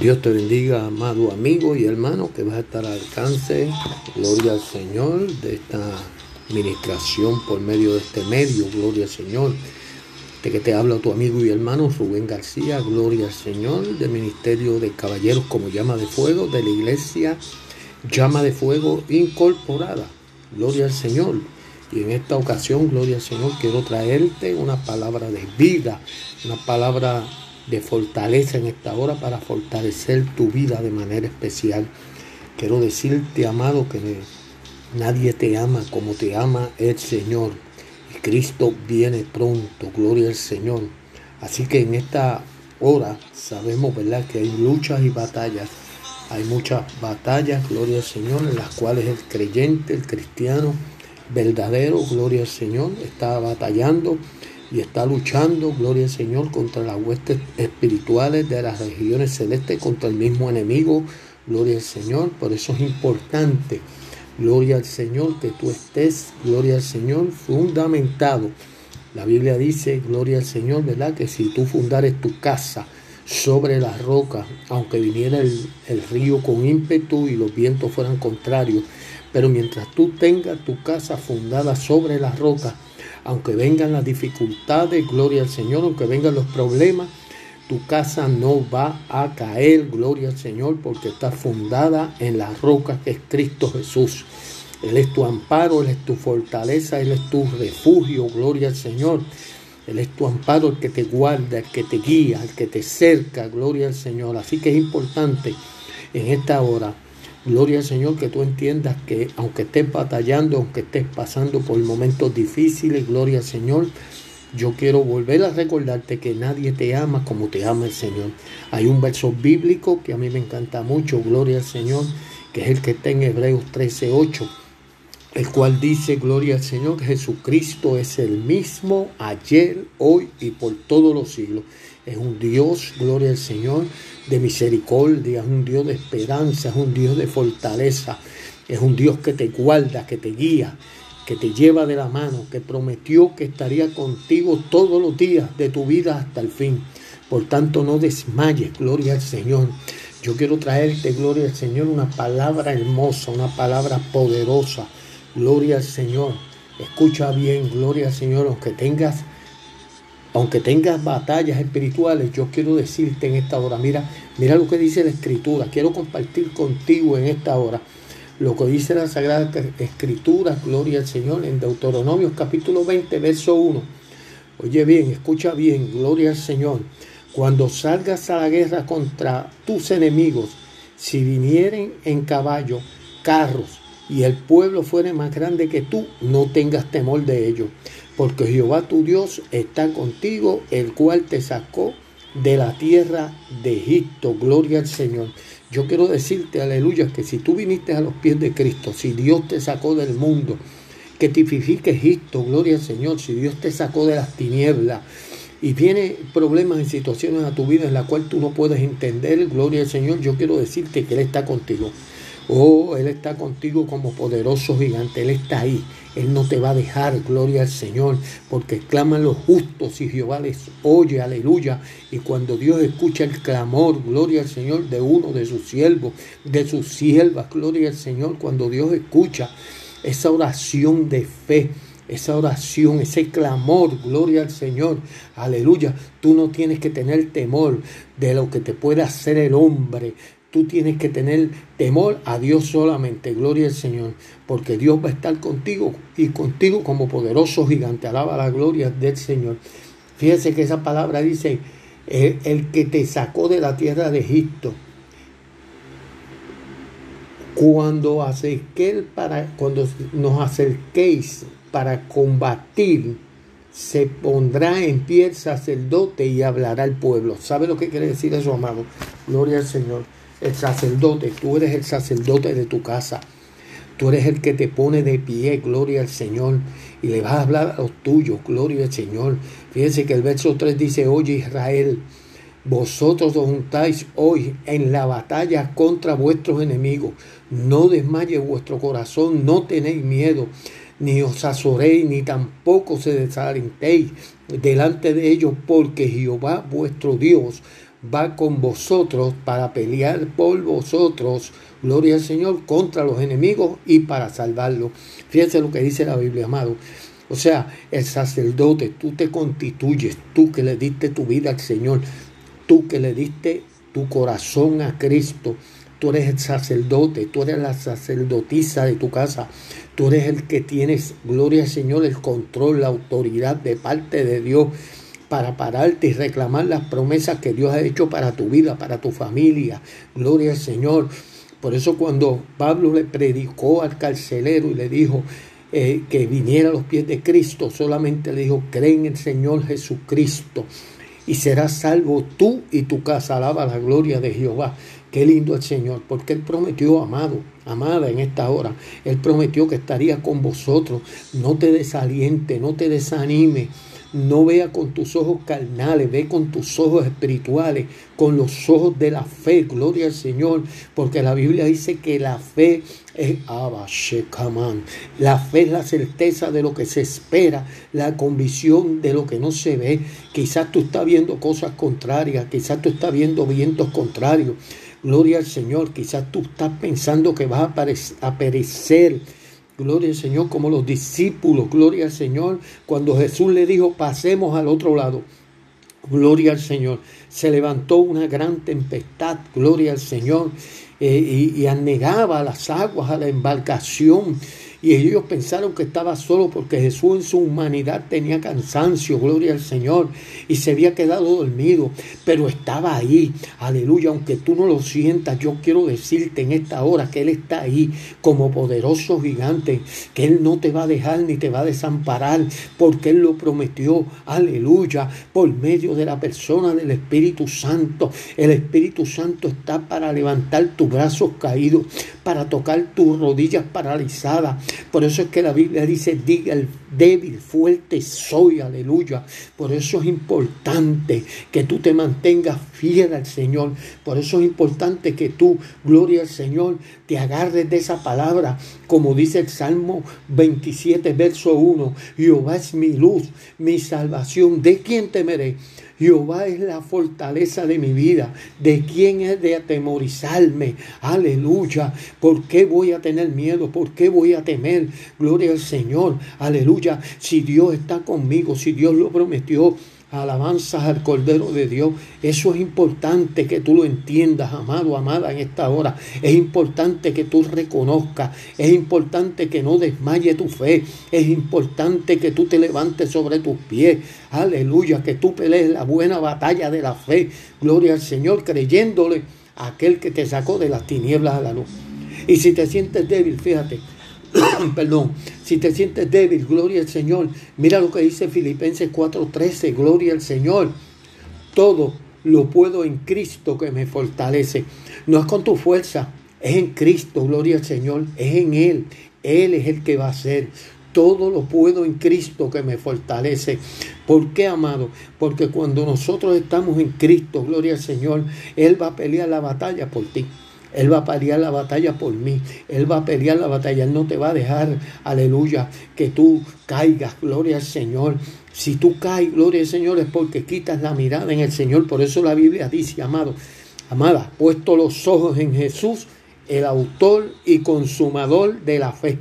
Dios te bendiga, amado amigo y hermano, que vas a estar al alcance, gloria al Señor, de esta ministración por medio de este medio, gloria al Señor. De que te habla tu amigo y hermano Rubén García, gloria al Señor, del Ministerio de Caballeros como Llama de Fuego, de la Iglesia Llama de Fuego Incorporada, gloria al Señor. Y en esta ocasión, gloria al Señor, quiero traerte una palabra de vida, una palabra de fortaleza en esta hora para fortalecer tu vida de manera especial. Quiero decirte, amado, que nadie te ama como te ama el Señor. Y Cristo viene pronto, gloria al Señor. Así que en esta hora sabemos, ¿verdad?, que hay luchas y batallas. Hay muchas batallas, gloria al Señor, en las cuales el creyente, el cristiano verdadero, gloria al Señor, está batallando y está luchando, gloria al Señor, contra las huestes espirituales de las regiones celestes, contra el mismo enemigo, gloria al Señor. Por eso es importante, gloria al Señor, que tú estés, gloria al Señor, fundamentado. La Biblia dice, gloria al Señor, ¿verdad? Que si tú fundares tu casa sobre las rocas, aunque viniera el, el río con ímpetu y los vientos fueran contrarios, pero mientras tú tengas tu casa fundada sobre las rocas, aunque vengan las dificultades, gloria al Señor, aunque vengan los problemas, tu casa no va a caer, gloria al Señor, porque está fundada en la roca que es Cristo Jesús. Él es tu amparo, Él es tu fortaleza, Él es tu refugio, gloria al Señor. Él es tu amparo, el que te guarda, el que te guía, el que te cerca, gloria al Señor. Así que es importante en esta hora Gloria al Señor que tú entiendas que aunque estés batallando, aunque estés pasando por momentos difíciles, gloria al Señor, yo quiero volver a recordarte que nadie te ama como te ama el Señor. Hay un verso bíblico que a mí me encanta mucho, gloria al Señor, que es el que está en Hebreos 13:8, el cual dice, gloria al Señor, que Jesucristo es el mismo ayer, hoy y por todos los siglos. Es un Dios, gloria al Señor, de misericordia, es un Dios de esperanza, es un Dios de fortaleza, es un Dios que te guarda, que te guía, que te lleva de la mano, que prometió que estaría contigo todos los días de tu vida hasta el fin. Por tanto, no desmayes, gloria al Señor. Yo quiero traerte, gloria al Señor, una palabra hermosa, una palabra poderosa. Gloria al Señor. Escucha bien, gloria al Señor, aunque tengas aunque tengas batallas espirituales, yo quiero decirte en esta hora, mira, mira lo que dice la Escritura. Quiero compartir contigo en esta hora lo que dice la Sagrada Escritura, gloria al Señor, en Deuteronomio capítulo 20, verso 1. Oye bien, escucha bien, gloria al Señor. Cuando salgas a la guerra contra tus enemigos, si vinieren en caballo, carros, y el pueblo fuere más grande que tú, no tengas temor de ellos porque Jehová tu Dios está contigo, el cual te sacó de la tierra de Egipto. Gloria al Señor. Yo quiero decirte, aleluya, que si tú viniste a los pies de Cristo, si Dios te sacó del mundo, que tipifique Egipto, gloria al Señor, si Dios te sacó de las tinieblas y viene problemas y situaciones a tu vida en la cual tú no puedes entender, gloria al Señor, yo quiero decirte que Él está contigo. Oh, Él está contigo como poderoso gigante. Él está ahí. Él no te va a dejar, gloria al Señor, porque claman los justos y Jehová les oye, aleluya. Y cuando Dios escucha el clamor, gloria al Señor, de uno de sus siervos, de sus siervas, gloria al Señor, cuando Dios escucha esa oración de fe, esa oración, ese clamor, gloria al Señor, aleluya. Tú no tienes que tener temor de lo que te pueda hacer el hombre, Tú tienes que tener temor a Dios solamente, gloria al Señor, porque Dios va a estar contigo y contigo como poderoso gigante. Alaba la gloria del Señor. Fíjese que esa palabra dice, el, que te sacó de la tierra de Egipto. Cuando, para, cuando nos acerquéis para combatir, se pondrá en pie el sacerdote y hablará al pueblo. ¿Sabe lo que quiere decir eso, amado? Gloria al Señor el sacerdote, tú eres el sacerdote de tu casa. Tú eres el que te pone de pie, gloria al Señor, y le vas a hablar a los tuyos, gloria al Señor. Fíjense que el verso 3 dice, oye Israel, vosotros os juntáis hoy en la batalla contra vuestros enemigos. No desmaye vuestro corazón, no tenéis miedo, ni os azoréis, ni tampoco se desalentéis delante de ellos, porque Jehová vuestro Dios va con vosotros para pelear por vosotros, gloria al Señor, contra los enemigos y para salvarlos. Fíjense lo que dice la Biblia, amado. O sea, el sacerdote, tú te constituyes, tú que le diste tu vida al Señor, tú que le diste tu corazón a Cristo, tú eres el sacerdote, tú eres la sacerdotisa de tu casa, tú eres el que tienes, gloria al Señor, el control, la autoridad de parte de Dios para pararte y reclamar las promesas que Dios ha hecho para tu vida, para tu familia. Gloria al Señor. Por eso cuando Pablo le predicó al carcelero y le dijo, eh, que viniera a los pies de Cristo, solamente le dijo, cree en el Señor Jesucristo y serás salvo tú y tu casa. Alaba la gloria de Jehová. Qué lindo el Señor, porque Él prometió, amado, amada en esta hora, Él prometió que estaría con vosotros. No te desaliente, no te desanime. No vea con tus ojos carnales, ve con tus ojos espirituales, con los ojos de la fe. Gloria al Señor, porque la Biblia dice que la fe es La fe es la certeza de lo que se espera, la convicción de lo que no se ve. Quizás tú estás viendo cosas contrarias, quizás tú estás viendo vientos contrarios. Gloria al Señor, quizás tú estás pensando que vas a perecer Gloria al Señor, como los discípulos, gloria al Señor, cuando Jesús le dijo, pasemos al otro lado. Gloria al Señor. Se levantó una gran tempestad, gloria al Señor, eh, y, y anegaba las aguas a la embarcación y ellos pensaron que estaba solo porque Jesús en su humanidad tenía cansancio, gloria al Señor, y se había quedado dormido, pero estaba ahí, aleluya, aunque tú no lo sientas, yo quiero decirte en esta hora que Él está ahí como poderoso gigante, que Él no te va a dejar ni te va a desamparar, porque Él lo prometió, aleluya, por medio de la persona del Espíritu Santo. El Espíritu Santo está para levantar tus brazos caídos, para tocar tus rodillas paralizadas, por eso es que la Biblia dice, diga el débil, fuerte soy, aleluya. Por eso es importante que tú te mantengas fiel al Señor. Por eso es importante que tú, gloria al Señor, te agarres de esa palabra, como dice el Salmo 27, verso 1. Jehová es mi luz, mi salvación. ¿De quién temeré? Jehová es la fortaleza de mi vida. ¿De quién es de atemorizarme? Aleluya. ¿Por qué voy a tener miedo? ¿Por qué voy a temer? Gloria al Señor. Aleluya. Si Dios está conmigo, si Dios lo prometió alabanzas al Cordero de Dios. Eso es importante que tú lo entiendas, amado, amada, en esta hora. Es importante que tú reconozcas. Es importante que no desmaye tu fe. Es importante que tú te levantes sobre tus pies. Aleluya, que tú pelees la buena batalla de la fe. Gloria al Señor, creyéndole a aquel que te sacó de las tinieblas a la luz. Y si te sientes débil, fíjate, perdón, si te sientes débil, gloria al Señor. Mira lo que dice Filipenses 4:13, gloria al Señor. Todo lo puedo en Cristo que me fortalece. No es con tu fuerza, es en Cristo, gloria al Señor, es en Él. Él es el que va a hacer. Todo lo puedo en Cristo que me fortalece. ¿Por qué, amado? Porque cuando nosotros estamos en Cristo, gloria al Señor, Él va a pelear la batalla por ti. Él va a pelear la batalla por mí. Él va a pelear la batalla. Él no te va a dejar, aleluya, que tú caigas. Gloria al Señor. Si tú caes, gloria al Señor, es porque quitas la mirada en el Señor. Por eso la Biblia dice, amado, amada, puesto los ojos en Jesús, el autor y consumador de la fe.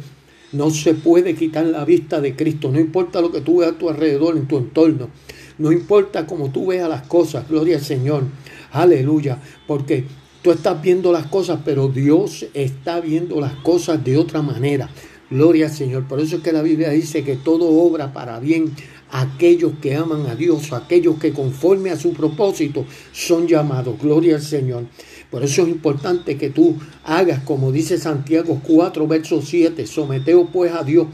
No se puede quitar la vista de Cristo. No importa lo que tú veas a tu alrededor, en tu entorno. No importa cómo tú veas las cosas. Gloria al Señor. Aleluya. Porque Tú estás viendo las cosas, pero Dios está viendo las cosas de otra manera. Gloria al Señor. Por eso es que la Biblia dice que todo obra para bien aquellos que aman a Dios, aquellos que conforme a su propósito son llamados. Gloria al Señor. Por eso es importante que tú hagas como dice Santiago 4, verso 7, someteos pues a Dios,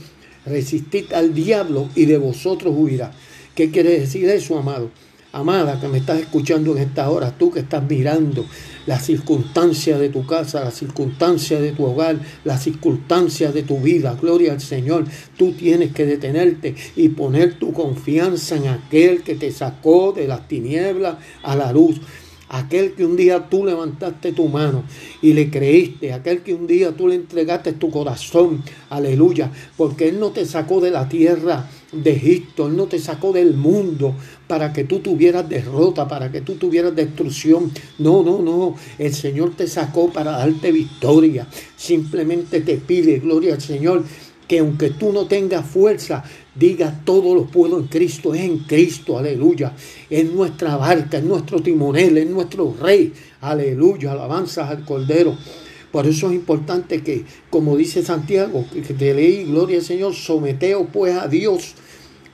resistid al diablo y de vosotros huirá. ¿Qué quiere decir eso, amado? Amada que me estás escuchando en esta hora, tú que estás mirando las circunstancias de tu casa, las circunstancias de tu hogar, las circunstancias de tu vida, gloria al Señor, tú tienes que detenerte y poner tu confianza en aquel que te sacó de las tinieblas a la luz aquel que un día tú levantaste tu mano y le creíste, aquel que un día tú le entregaste tu corazón, aleluya, porque Él no te sacó de la tierra de Egipto, Él no te sacó del mundo para que tú tuvieras derrota, para que tú tuvieras destrucción. No, no, no, el Señor te sacó para darte victoria. Simplemente te pide, gloria al Señor, que aunque tú no tengas fuerza, diga todo lo puedo en Cristo, es en Cristo, aleluya. Es nuestra barca, es nuestro timonel, es nuestro rey, aleluya, alabanzas al Cordero. Por eso es importante que, como dice Santiago, que te leí, gloria al Señor, someteo pues a Dios,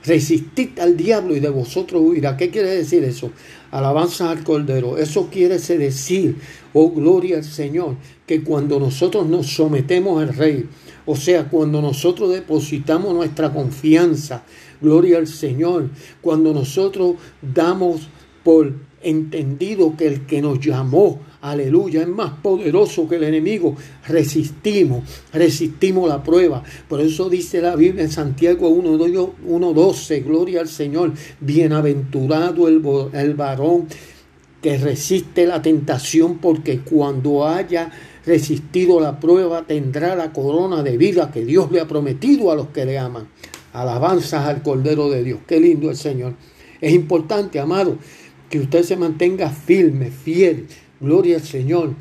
resistid al diablo y de vosotros huirá. ¿Qué quiere decir eso? Alabanzas al Cordero. Eso quiere decir, oh gloria al Señor, que cuando nosotros nos sometemos al Rey, o sea, cuando nosotros depositamos nuestra confianza, gloria al Señor, cuando nosotros damos por entendido que el que nos llamó, aleluya, es más poderoso que el enemigo, resistimos, resistimos la prueba. Por eso dice la Biblia en Santiago 1.12, gloria al Señor, bienaventurado el, el varón que resiste la tentación, porque cuando haya resistido la prueba, tendrá la corona de vida que Dios le ha prometido a los que le aman. Alabanzas al Cordero de Dios. Qué lindo el Señor. Es importante, amado, que usted se mantenga firme, fiel. Gloria al Señor.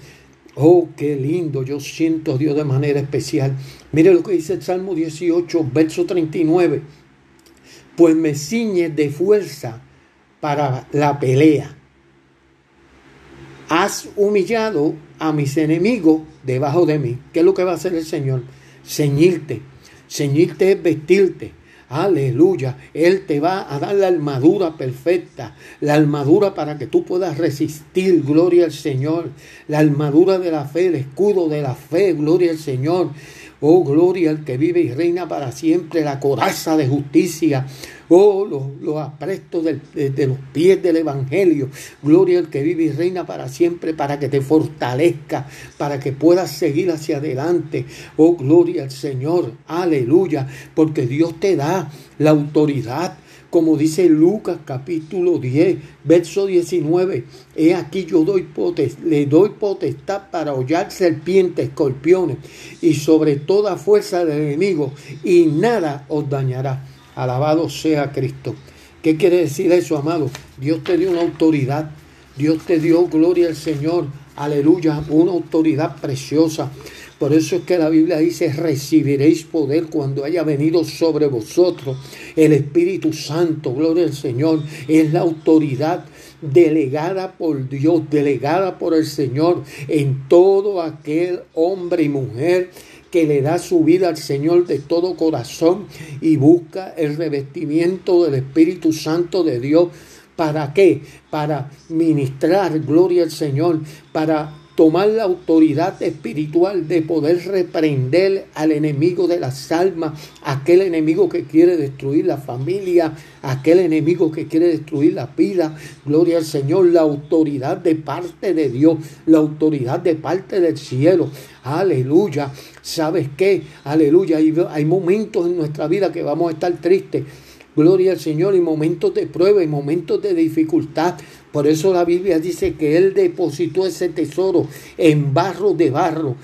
Oh, qué lindo. Yo siento a Dios de manera especial. Mire lo que dice el Salmo 18, verso 39. Pues me ciñe de fuerza para la pelea has humillado a mis enemigos debajo de mí. ¿Qué es lo que va a hacer el Señor? Ceñirte. Ceñirte es vestirte. Aleluya. Él te va a dar la armadura perfecta. La armadura para que tú puedas resistir. Gloria al Señor. La armadura de la fe, el escudo de la fe. Gloria al Señor. Oh, gloria al que vive y reina para siempre. La coraza de justicia. Oh, los, aprestos de, los pies del Evangelio. Gloria al que vive y reina para siempre, para que te fortalezca, para que puedas seguir hacia adelante. Oh, gloria al Señor. Aleluya. Porque Dios te da la autoridad como dice Lucas capítulo 10, verso 19, he aquí yo doy le doy potestad para hollar serpientes, escorpiones y sobre toda fuerza del enemigo y nada os dañará. Alabado sea Cristo. ¿Qué quiere decir eso, amado? Dios te dio una autoridad. Dios te dio gloria al Señor. Aleluya. Una autoridad preciosa. Por eso es que la Biblia dice, recibiréis poder cuando haya venido sobre vosotros el Espíritu Santo. Gloria al Señor. Es la autoridad delegada por Dios, delegada por el Señor en todo aquel hombre y mujer que le da su vida al Señor de todo corazón y busca el revestimiento del Espíritu Santo de Dios. ¿Para qué? Para ministrar gloria al Señor, para tomar la autoridad espiritual de poder reprender al enemigo de las almas, aquel enemigo que quiere destruir la familia, aquel enemigo que quiere destruir la vida. Gloria al Señor, la autoridad de parte de Dios, la autoridad de parte del cielo. Aleluya. ¿Sabes qué? Aleluya. Hay, hay momentos en nuestra vida que vamos a estar tristes. Gloria al Señor y momentos de prueba y momentos de dificultad. Por eso la Biblia dice que Él depositó ese tesoro en barro de barro,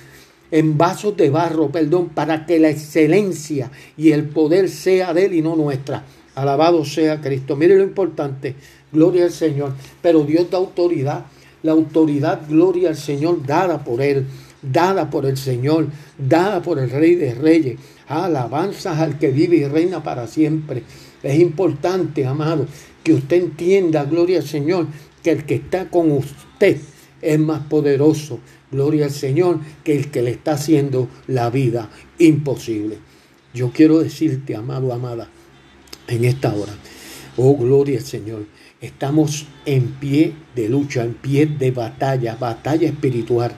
en vasos de barro, perdón, para que la excelencia y el poder sea de Él y no nuestra. Alabado sea Cristo. Mire lo importante, gloria al Señor. Pero Dios da autoridad, la autoridad, gloria al Señor, dada por Él, dada por el Señor, dada por el Rey de Reyes. Alabanzas al que vive y reina para siempre. Es importante, amado, que usted entienda, gloria al Señor, que el que está con usted es más poderoso, gloria al Señor, que el que le está haciendo la vida imposible. Yo quiero decirte, amado, amada, en esta hora, oh gloria al Señor, estamos en pie de lucha, en pie de batalla, batalla espiritual.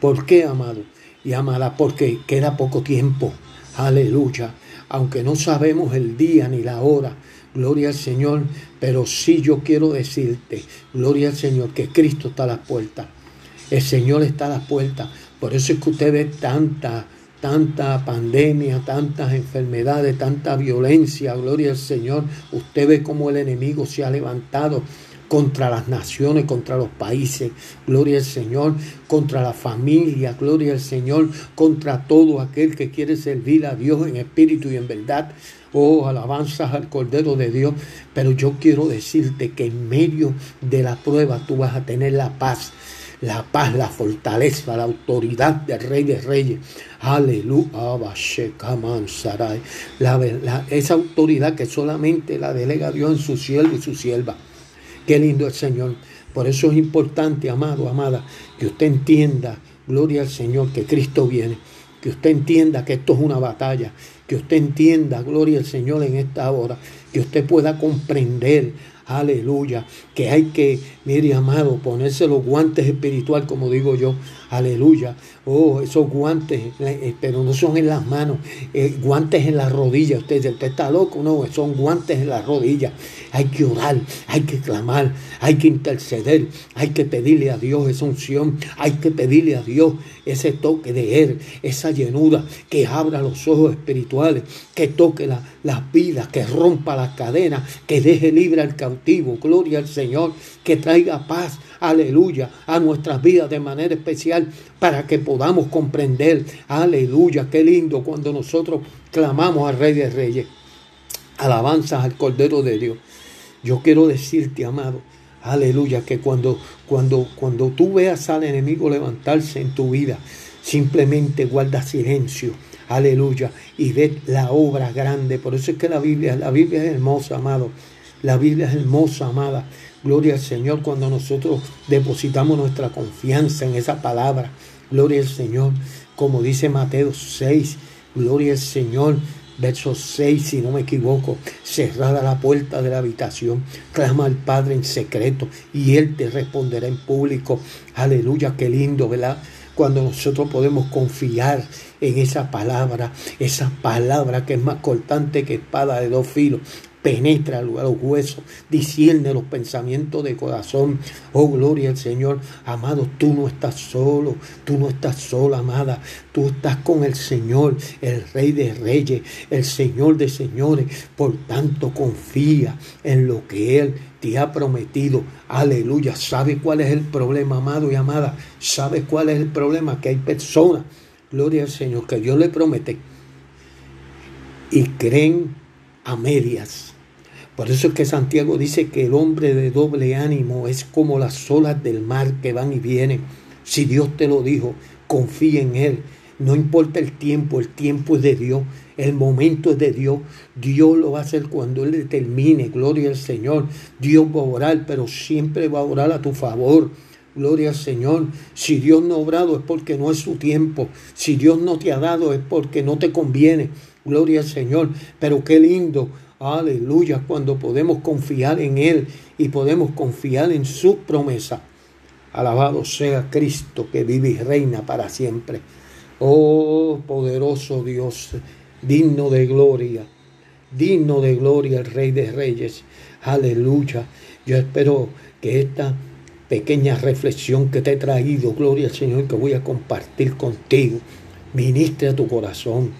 ¿Por qué, amado? Y amada, porque queda poco tiempo. Aleluya. Aunque no sabemos el día ni la hora, Gloria al Señor, pero sí yo quiero decirte, gloria al Señor, que Cristo está a las puertas. El Señor está a las puertas. Por eso es que usted ve tanta, tanta pandemia, tantas enfermedades, tanta violencia. Gloria al Señor. Usted ve cómo el enemigo se ha levantado contra las naciones, contra los países, gloria al Señor, contra la familia, gloria al Señor, contra todo aquel que quiere servir a Dios en espíritu y en verdad. Oh, alabanzas al Cordero de Dios. Pero yo quiero decirte que en medio de la prueba tú vas a tener la paz la paz, la fortaleza, la autoridad del Rey de Reyes. Aleluya. La, esa autoridad que solamente la delega Dios en su siervo y su sierva. Qué lindo el Señor. Por eso es importante, amado, amada, que usted entienda, gloria al Señor, que Cristo viene. Que usted entienda que esto es una batalla. Que usted entienda, gloria al Señor, en esta hora. Que usted pueda comprender, aleluya, que hay que, mire amado, ponerse los guantes espiritual, como digo yo, aleluya, oh, esos guantes, eh, pero no son en las manos, eh, guantes en las rodillas, usted, usted está loco, no, son guantes en las rodillas, hay que orar, hay que clamar, hay que interceder, hay que pedirle a Dios esa unción, hay que pedirle a Dios ese toque de Él, esa llenura que abra los ojos espirituales, que toque las vidas, que rompa las cadenas, que deje libre al cautivo, gloria al Señor, que traiga paz, aleluya, a nuestras vidas de manera especial para que podamos comprender, aleluya, qué lindo cuando nosotros clamamos al Rey de Reyes, alabanzas al Cordero de Dios. Yo quiero decirte, amado, aleluya, que cuando, cuando, cuando tú veas al enemigo levantarse en tu vida, simplemente guarda silencio, aleluya, y ve la obra grande. Por eso es que la Biblia, la Biblia es hermosa, amado. La Biblia es hermosa, amada. Gloria al Señor cuando nosotros depositamos nuestra confianza en esa palabra. Gloria al Señor. Como dice Mateo 6. Gloria al Señor. Verso 6, si no me equivoco, cerrada la puerta de la habitación, clama al Padre en secreto y Él te responderá en público. Aleluya, qué lindo, ¿verdad? Cuando nosotros podemos confiar en esa palabra, esa palabra que es más cortante que espada de dos filos, penetra los huesos, discierne los pensamientos de corazón. Oh, gloria al Señor. Amado, tú no estás solo, tú no estás sola, amada. Tú estás con el Señor, el Rey de Reyes, el Señor de Señores. Por tanto, confía en lo que Él te ha prometido. Aleluya. ¿Sabe cuál es el problema, amado y amada? ¿Sabe cuál es el problema? Que hay personas, gloria al Señor, que Dios le promete y creen a medias. Por eso es que Santiago dice que el hombre de doble ánimo es como las olas del mar que van y vienen. Si Dios te lo dijo, confía en Él. No importa el tiempo, el tiempo es de Dios, el momento es de Dios. Dios lo va a hacer cuando Él determine, gloria al Señor. Dios va a orar, pero siempre va a orar a tu favor. Gloria al Señor. Si Dios no ha obrado es porque no es su tiempo. Si Dios no te ha dado es porque no te conviene. Gloria al Señor. Pero qué lindo. Aleluya. Cuando podemos confiar en Él y podemos confiar en su promesa. Alabado sea Cristo que vive y reina para siempre. Oh poderoso Dios, digno de gloria, digno de gloria el Rey de Reyes. Aleluya. Yo espero que esta pequeña reflexión que te he traído, gloria al Señor, que voy a compartir contigo, ministre a tu corazón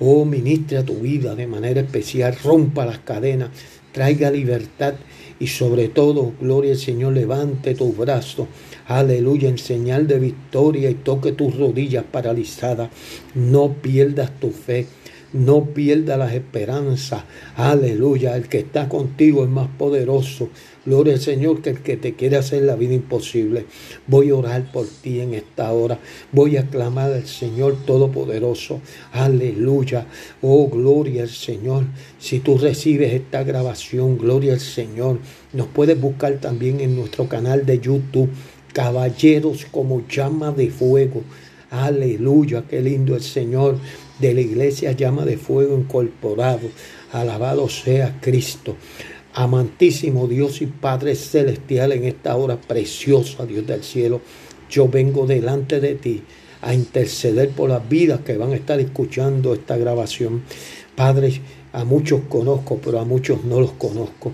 Oh, ministre a tu vida de manera especial, rompa las cadenas, traiga libertad y sobre todo, gloria al Señor, levante tus brazos, aleluya, en señal de victoria y toque tus rodillas paralizadas. No pierdas tu fe. No pierdas las esperanzas. Aleluya. El que está contigo es más poderoso. Gloria al Señor que el que te quiere hacer la vida imposible. Voy a orar por ti en esta hora. Voy a clamar al Señor Todopoderoso. Aleluya. Oh, gloria al Señor. Si tú recibes esta grabación, gloria al Señor. Nos puedes buscar también en nuestro canal de YouTube. Caballeros como llama de fuego. Aleluya, qué lindo el Señor de la iglesia llama de fuego incorporado. Alabado sea Cristo. Amantísimo Dios y Padre Celestial, en esta hora preciosa, Dios del cielo, yo vengo delante de ti a interceder por las vidas que van a estar escuchando esta grabación. Padre, a muchos conozco, pero a muchos no los conozco.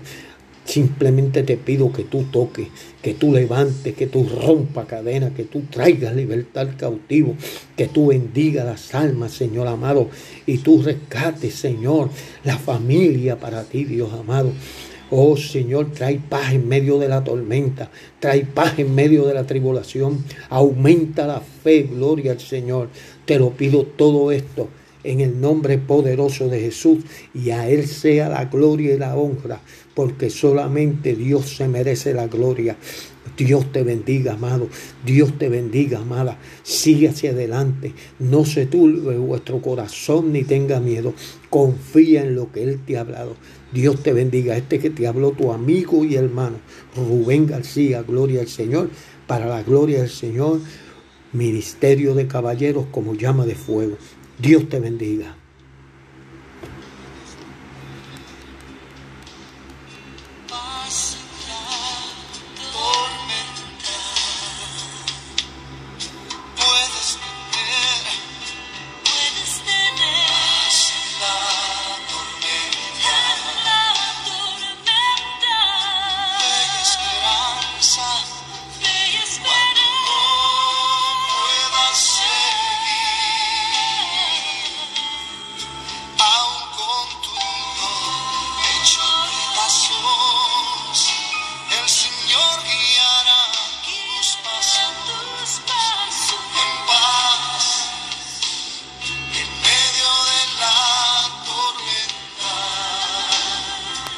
Simplemente te pido que tú toques, que tú levantes, que tú rompas cadenas, que tú traigas libertad al cautivo, que tú bendiga las almas, Señor amado, y tú rescates, Señor, la familia para ti, Dios amado. Oh Señor, trae paz en medio de la tormenta, trae paz en medio de la tribulación, aumenta la fe, gloria al Señor. Te lo pido todo esto en el nombre poderoso de Jesús y a Él sea la gloria y la honra, porque solamente Dios se merece la gloria. Dios te bendiga, amado. Dios te bendiga, amada. Sigue hacia adelante. No se turbe vuestro corazón ni tenga miedo. Confía en lo que Él te ha hablado. Dios te bendiga. Este que te habló tu amigo y hermano, Rubén García, gloria al Señor. Para la gloria del Señor, ministerio de caballeros como llama de fuego. Dios te bendiga.